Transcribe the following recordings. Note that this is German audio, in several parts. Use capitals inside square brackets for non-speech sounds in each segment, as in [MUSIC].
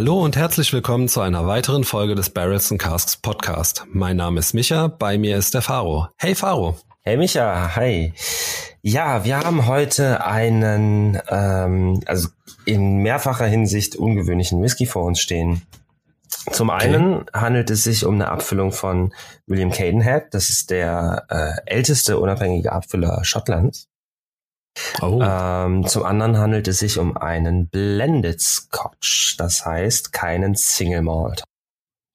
Hallo und herzlich willkommen zu einer weiteren Folge des Barrels and Casks Podcast. Mein Name ist Micha, bei mir ist der Faro. Hey Faro. Hey Micha, hi. Ja, wir haben heute einen, ähm, also in mehrfacher Hinsicht ungewöhnlichen Whisky vor uns stehen. Zum einen okay. handelt es sich um eine Abfüllung von William Cadenhead. Das ist der äh, älteste unabhängige Abfüller Schottlands. Oh. Ähm, zum anderen handelt es sich um einen Blended Scotch, das heißt keinen Single Malt.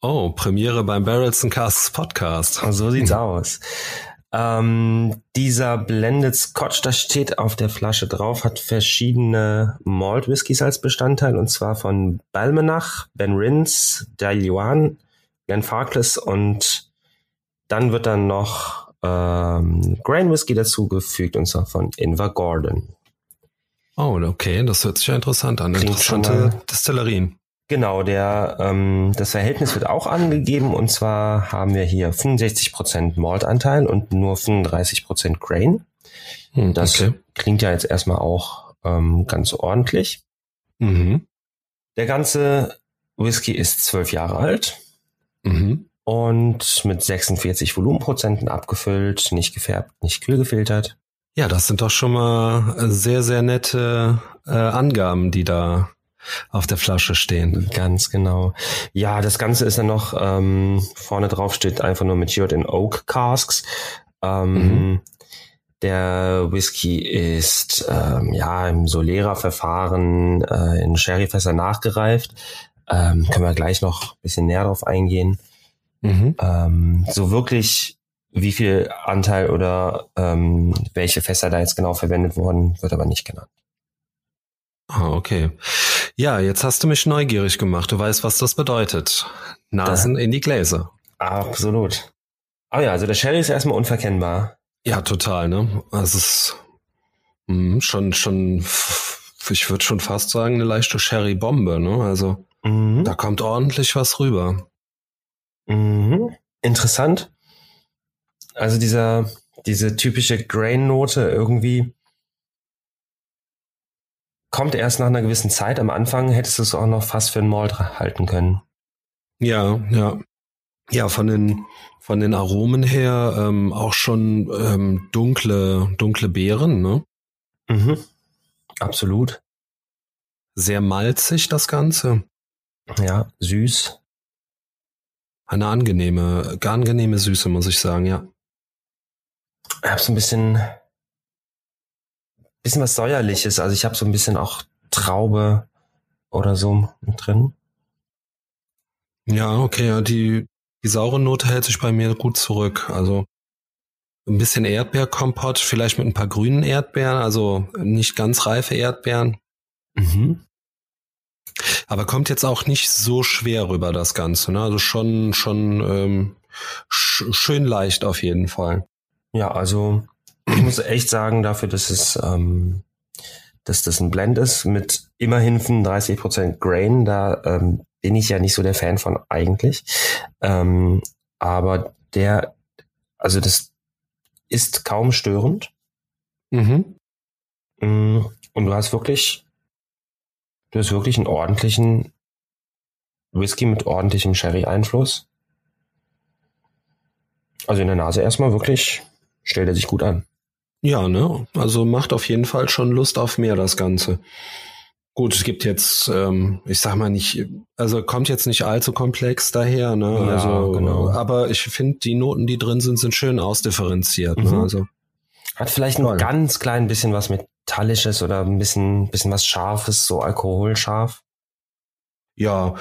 Oh, Premiere beim Barrels and Casks Podcast. So sieht's aus. Ähm, dieser Blended Scotch, das steht auf der Flasche drauf, hat verschiedene Malt Whiskys als Bestandteil und zwar von Balmenach, Ben Rins, Dailuan, Glenfarclas und dann wird dann noch ähm, Grain Whisky dazugefügt und zwar von Inver Gordon. Oh, okay, das hört sich ja interessant an. Klingt Interessante Destillerien. Genau, der, ähm, das Verhältnis wird auch angegeben und zwar haben wir hier 65% Maltanteil und nur 35% Grain. Hm, das okay. klingt ja jetzt erstmal auch ähm, ganz ordentlich. Mhm. Der ganze Whisky ist zwölf Jahre alt. Mhm und mit 46 Volumenprozenten abgefüllt, nicht gefärbt, nicht kühl gefiltert. Ja, das sind doch schon mal sehr, sehr nette äh, Angaben, die da auf der Flasche stehen. Ganz genau. Ja, das Ganze ist dann noch, ähm, vorne drauf steht einfach nur matured in Oak Casks. Ähm, mhm. Der Whisky ist ähm, ja im Solera-Verfahren äh, in Sherryfässer nachgereift. Ähm, können wir gleich noch ein bisschen näher drauf eingehen. Mhm. Ähm, so wirklich, wie viel Anteil oder ähm, welche Fässer da jetzt genau verwendet wurden, wird aber nicht genannt. Ah, okay. Ja, jetzt hast du mich neugierig gemacht. Du weißt, was das bedeutet. Nasen da. in die Gläser. Absolut. Oh ja, also der Sherry ist erstmal unverkennbar. Ja, total, ne? Also es ist mh, schon, schon, ich würde schon fast sagen, eine leichte Sherry-Bombe, ne? Also mhm. da kommt ordentlich was rüber. Mhm. Interessant. Also dieser, diese typische Grain-Note irgendwie kommt erst nach einer gewissen Zeit. Am Anfang hättest du es auch noch fast für ein Malt halten können. Ja, ja. Ja, von den, von den Aromen her ähm, auch schon ähm, dunkle, dunkle Beeren, ne? Mhm. Absolut. Sehr malzig das Ganze. Ja, süß. Eine angenehme, angenehme Süße, muss ich sagen, ja. Ich habe so ein bisschen, bisschen was säuerliches. Also ich habe so ein bisschen auch Traube oder so mit drin. Ja, okay, ja, die, die saure Note hält sich bei mir gut zurück. Also ein bisschen Erdbeerkompott, vielleicht mit ein paar grünen Erdbeeren, also nicht ganz reife Erdbeeren. Mhm. Aber kommt jetzt auch nicht so schwer rüber, das Ganze. Ne? Also schon, schon ähm, sch schön leicht auf jeden Fall. Ja, also ich muss echt sagen, dafür, dass es ähm, dass das ein Blend ist mit immerhin 35% Grain, da ähm, bin ich ja nicht so der Fan von eigentlich. Ähm, aber der, also das ist kaum störend. Mhm. Mm, und du hast wirklich Du hast wirklich einen ordentlichen Whisky mit ordentlichem Sherry-Einfluss. Also in der Nase erstmal wirklich stellt er sich gut an. Ja, ne? Also macht auf jeden Fall schon Lust auf mehr, das Ganze. Gut, es gibt jetzt, ähm, ich sag mal nicht, also kommt jetzt nicht allzu komplex daher, ne? Ja, also, genau. Aber ich finde, die Noten, die drin sind, sind schön ausdifferenziert. Ne? Mhm. Ne? Also, Hat vielleicht ein ganz klein bisschen was mit metallisches oder ein bisschen, bisschen was Scharfes, so alkoholscharf? Ja,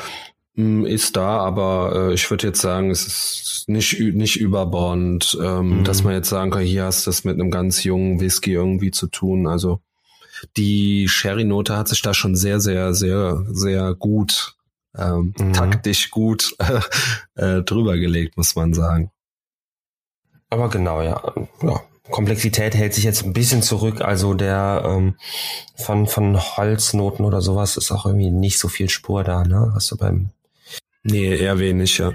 mm, ist da, aber äh, ich würde jetzt sagen, es ist nicht, nicht überbordend, ähm, mhm. dass man jetzt sagen kann, hier hast du es mit einem ganz jungen Whisky irgendwie zu tun. Also die Sherry-Note hat sich da schon sehr, sehr, sehr, sehr gut, ähm, mhm. taktisch gut [LAUGHS] äh, drüber gelegt, muss man sagen. Aber genau, ja. ja. Komplexität hält sich jetzt ein bisschen zurück. Also der ähm, von, von Holznoten oder sowas ist auch irgendwie nicht so viel Spur da, ne? Hast du beim. Nee, eher wenig, ja.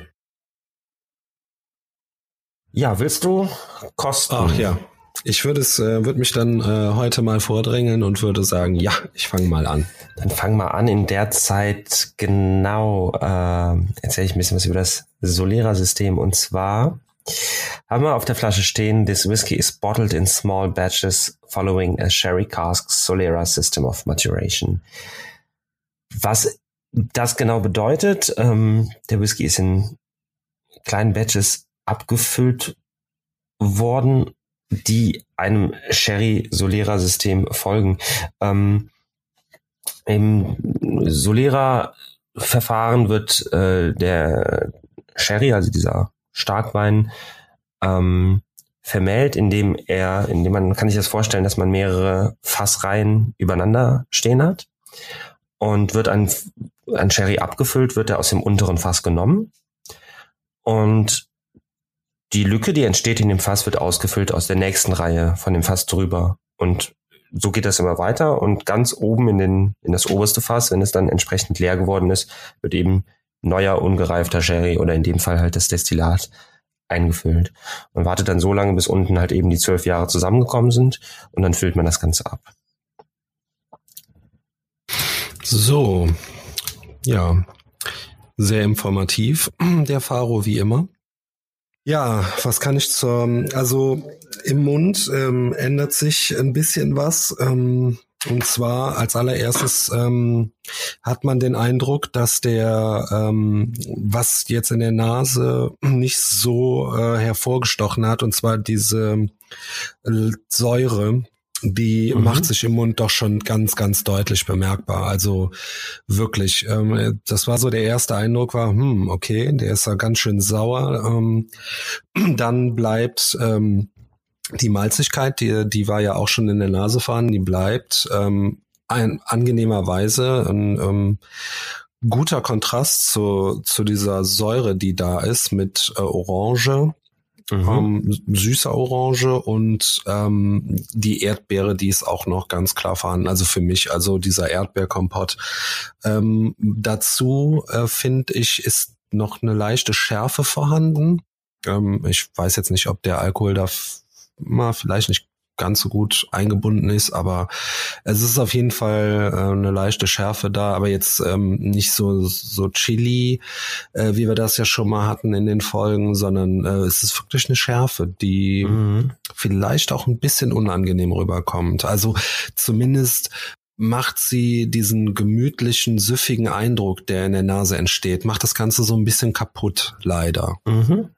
Ja, willst du kosten? Ach ja. Ich würde es, äh, würde mich dann äh, heute mal vordrängeln und würde sagen, ja, ich fange mal an. Dann fang mal an. In der Zeit genau äh, erzähle ich ein bisschen was über das Solera-System. Und zwar haben wir auf der Flasche stehen, this whiskey is bottled in small batches following a sherry cask Solera system of maturation. Was das genau bedeutet, ähm, der Whisky ist in kleinen Batches abgefüllt worden die einem Sherry-Solera-System folgen. Ähm, Im Solera-Verfahren wird äh, der Sherry, also dieser Starkwein, ähm, vermählt, indem er, indem man kann sich das vorstellen, dass man mehrere Fassreihen übereinander stehen hat und wird ein, ein Sherry abgefüllt, wird er aus dem unteren Fass genommen und die Lücke, die entsteht in dem Fass, wird ausgefüllt aus der nächsten Reihe von dem Fass drüber. Und so geht das immer weiter. Und ganz oben in, den, in das oberste Fass, wenn es dann entsprechend leer geworden ist, wird eben neuer, ungereifter Sherry oder in dem Fall halt das Destillat eingefüllt. Man wartet dann so lange, bis unten halt eben die zwölf Jahre zusammengekommen sind und dann füllt man das Ganze ab. So, ja, sehr informativ, [CLEARS THROAT] der Faro wie immer. Ja, was kann ich zur, also im Mund ähm, ändert sich ein bisschen was. Ähm, und zwar als allererstes ähm, hat man den Eindruck, dass der, ähm, was jetzt in der Nase nicht so äh, hervorgestochen hat, und zwar diese äh, Säure, die mhm. macht sich im Mund doch schon ganz, ganz deutlich bemerkbar. Also wirklich, ähm, das war so der erste Eindruck war, hm, okay, der ist ja ganz schön sauer. Ähm, dann bleibt ähm, die Malzigkeit, die, die war ja auch schon in der Nase vorhanden, die bleibt ähm, ein, angenehmerweise ein ähm, guter Kontrast zu, zu dieser Säure, die da ist mit äh, Orange Mhm. Ähm, süße Orange und ähm, die Erdbeere, die ist auch noch ganz klar vorhanden. Also für mich, also dieser Erdbeerkompott. Ähm, dazu äh, finde ich, ist noch eine leichte Schärfe vorhanden. Ähm, ich weiß jetzt nicht, ob der Alkohol da mal vielleicht nicht ganz so gut eingebunden ist, aber es ist auf jeden Fall äh, eine leichte Schärfe da, aber jetzt ähm, nicht so so Chili, äh, wie wir das ja schon mal hatten in den Folgen, sondern äh, es ist wirklich eine Schärfe, die mhm. vielleicht auch ein bisschen unangenehm rüberkommt. Also zumindest macht sie diesen gemütlichen, süffigen Eindruck, der in der Nase entsteht, macht das Ganze so ein bisschen kaputt, leider. Mhm.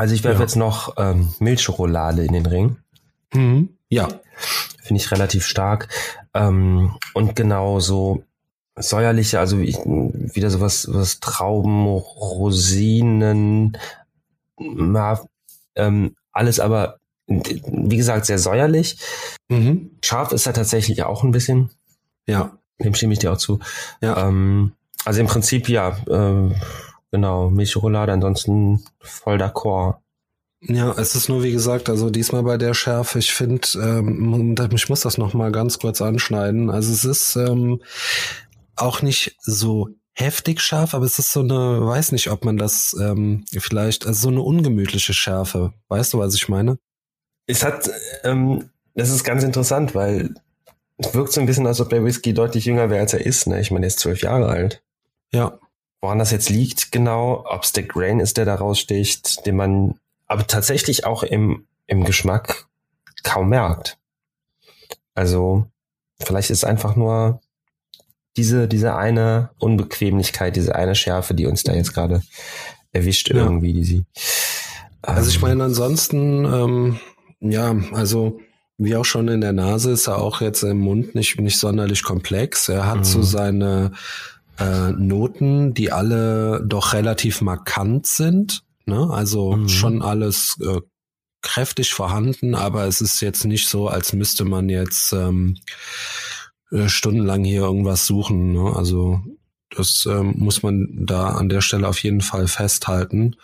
Also ich werfe ja. jetzt noch ähm, Milchschokolade in den Ring. Mhm. Ja. Finde ich relativ stark. Ähm, und genau so säuerliche, also ich, wieder sowas, was Trauben, Rosinen, na, ähm, alles aber, wie gesagt, sehr säuerlich. Mhm. Scharf ist er tatsächlich auch ein bisschen. Ja. Dem stimme ich dir auch zu. Ja. Ähm, also im Prinzip ja, äh, genau, Milchschokolade, ansonsten voll d'accord. Ja, es ist nur wie gesagt, also diesmal bei der Schärfe, ich finde, ähm, ich muss das noch mal ganz kurz anschneiden. Also es ist ähm, auch nicht so heftig scharf, aber es ist so eine, weiß nicht, ob man das ähm, vielleicht, also so eine ungemütliche Schärfe. Weißt du, was ich meine? Es hat, ähm, das ist ganz interessant, weil es wirkt so ein bisschen, als ob der Whisky deutlich jünger wäre, als er ist. Ne? Ich meine, er ist zwölf Jahre alt. Ja. Woran das jetzt liegt genau, ob es der Grain ist, der da raussticht, den man aber tatsächlich auch im, im Geschmack kaum merkt. Also vielleicht ist einfach nur diese, diese eine Unbequemlichkeit, diese eine Schärfe, die uns da jetzt gerade erwischt ja. irgendwie, die sie. Ähm, also ich ähm, meine, ansonsten, ähm, ja, also wie auch schon in der Nase ist er auch jetzt im Mund nicht, nicht sonderlich komplex. Er hat mhm. so seine äh, Noten, die alle doch relativ markant sind. Ne? Also mhm. schon alles äh, kräftig vorhanden, aber es ist jetzt nicht so, als müsste man jetzt ähm, äh, stundenlang hier irgendwas suchen. Ne? Also das ähm, muss man da an der Stelle auf jeden Fall festhalten.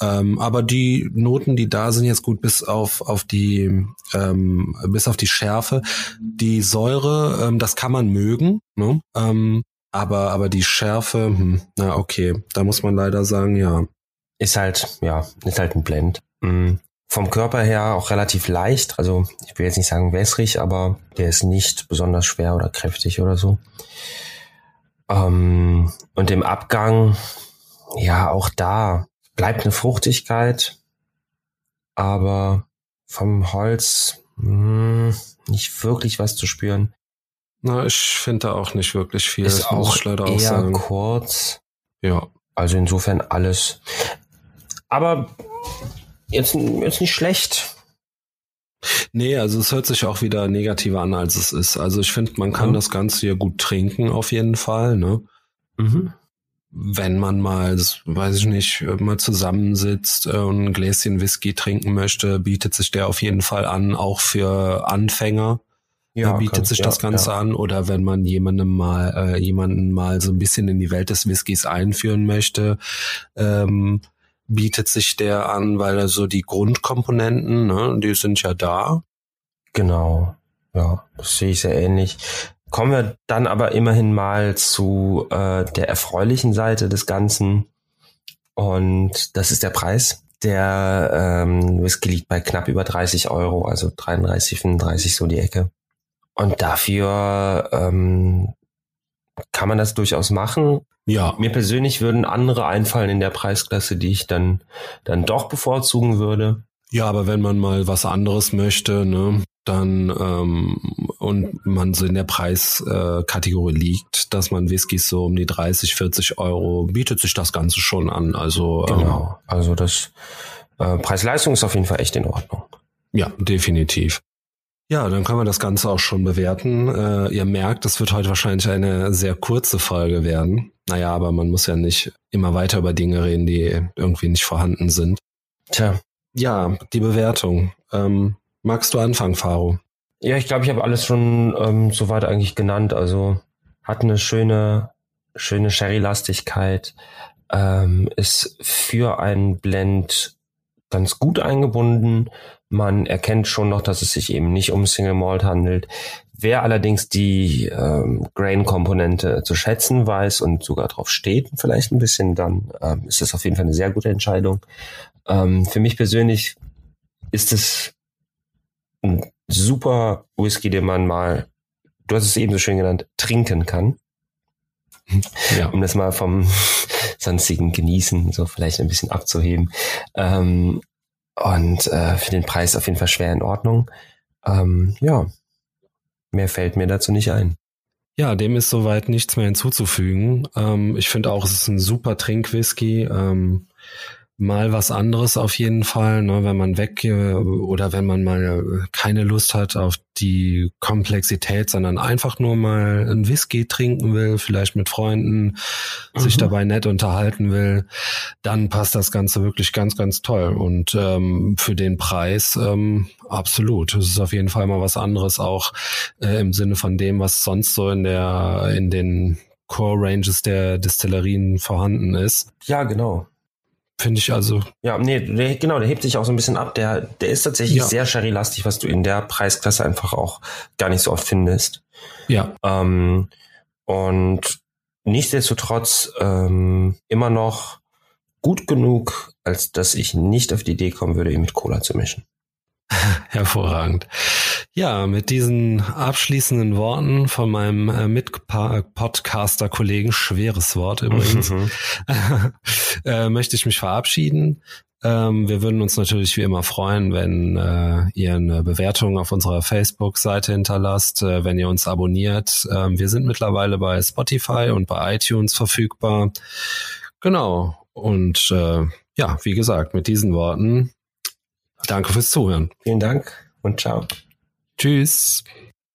Ähm, aber die Noten, die da sind, jetzt gut bis auf auf die ähm, bis auf die Schärfe, die Säure, ähm, das kann man mögen, ne? ähm, aber aber die Schärfe, hm, na okay, da muss man leider sagen, ja, ist halt ja ist halt ein Blend. Mhm. Vom Körper her auch relativ leicht, also ich will jetzt nicht sagen wässrig, aber der ist nicht besonders schwer oder kräftig oder so. Ähm, und im Abgang, ja, auch da bleibt eine Fruchtigkeit, aber vom Holz mh, hm, nicht wirklich was zu spüren. Na, ich finde da auch nicht wirklich viel. Ist das auch leider eher auch sagen. kurz. Ja. Also insofern alles. Aber jetzt, jetzt nicht schlecht. Nee, also es hört sich auch wieder negativer an, als es ist. Also ich finde, man kann mhm. das Ganze hier gut trinken, auf jeden Fall, ne? Mhm. Wenn man mal, weiß ich nicht, mal zusammensitzt und ein Gläschen Whisky trinken möchte, bietet sich der auf jeden Fall an, auch für Anfänger. Ja, bietet kann, sich ja, das Ganze ja. an. Oder wenn man jemandem mal, äh, jemanden mal so ein bisschen in die Welt des Whiskys einführen möchte, ähm, bietet sich der an, weil er so die Grundkomponenten, ne, die sind ja da. Genau, ja, das sehe ich sehr ähnlich. Kommen wir dann aber immerhin mal zu äh, der erfreulichen Seite des Ganzen. Und das ist der Preis. Der ähm, Whisky liegt bei knapp über 30 Euro, also 33, 35 so die Ecke. Und dafür ähm, kann man das durchaus machen. Ja. Mir persönlich würden andere einfallen in der Preisklasse, die ich dann, dann doch bevorzugen würde. Ja, aber wenn man mal was anderes möchte, ne, dann ähm, und man so in der Preiskategorie äh, liegt, dass man Whiskys so um die 30, 40 Euro bietet sich das Ganze schon an. Also genau. Ähm, also das äh, Preis-Leistung ist auf jeden Fall echt in Ordnung. Ja, definitiv. Ja, dann können wir das Ganze auch schon bewerten. Äh, ihr merkt, das wird heute wahrscheinlich eine sehr kurze Folge werden. Naja, aber man muss ja nicht immer weiter über Dinge reden, die irgendwie nicht vorhanden sind. Tja. Ja, die Bewertung. Ähm, magst du anfangen, Faro? Ja, ich glaube, ich habe alles schon ähm, soweit eigentlich genannt. Also hat eine schöne, schöne Sherry-Lastigkeit, ähm, ist für einen Blend ganz gut eingebunden. Man erkennt schon noch, dass es sich eben nicht um Single Malt handelt. Wer allerdings die ähm, Grain-Komponente zu schätzen weiß und sogar drauf steht, vielleicht ein bisschen, dann ähm, ist das auf jeden Fall eine sehr gute Entscheidung. Ähm, für mich persönlich ist es ein super Whisky, den man mal, du hast es eben so schön genannt, trinken kann. Ja. Um das mal vom [LAUGHS] sonstigen Genießen so vielleicht ein bisschen abzuheben. Ähm, und äh, für den Preis auf jeden Fall schwer in Ordnung. Ähm, ja, mehr fällt mir dazu nicht ein. Ja, dem ist soweit nichts mehr hinzuzufügen. Ähm, ich finde auch, es ist ein super Trinkwhisky. Ähm, mal was anderes auf jeden Fall, ne, wenn man weg oder wenn man mal keine Lust hat auf die Komplexität, sondern einfach nur mal ein Whisky trinken will, vielleicht mit Freunden, mhm. sich dabei nett unterhalten will, dann passt das Ganze wirklich ganz, ganz toll. Und ähm, für den Preis ähm, absolut. Es ist auf jeden Fall mal was anderes, auch äh, im Sinne von dem, was sonst so in der in den Core Ranges der Destillerien vorhanden ist. Ja, genau. Finde ich also. Ja, nee, der, genau, der hebt sich auch so ein bisschen ab. Der, der ist tatsächlich ja. sehr sherry-lastig, was du in der Preisklasse einfach auch gar nicht so oft findest. Ja. Ähm, und nichtsdestotrotz ähm, immer noch gut genug, als dass ich nicht auf die Idee kommen würde, ihn mit Cola zu mischen. [LAUGHS] Hervorragend. Ja, mit diesen abschließenden Worten von meinem äh, Mit-Podcaster-Kollegen, schweres Wort übrigens, mhm. [LAUGHS] äh, möchte ich mich verabschieden. Ähm, wir würden uns natürlich wie immer freuen, wenn äh, ihr eine Bewertung auf unserer Facebook-Seite hinterlasst, äh, wenn ihr uns abonniert. Ähm, wir sind mittlerweile bei Spotify und bei iTunes verfügbar. Genau. Und äh, ja, wie gesagt, mit diesen Worten Danke fürs Zuhören. Vielen Dank und ciao. Tschüss.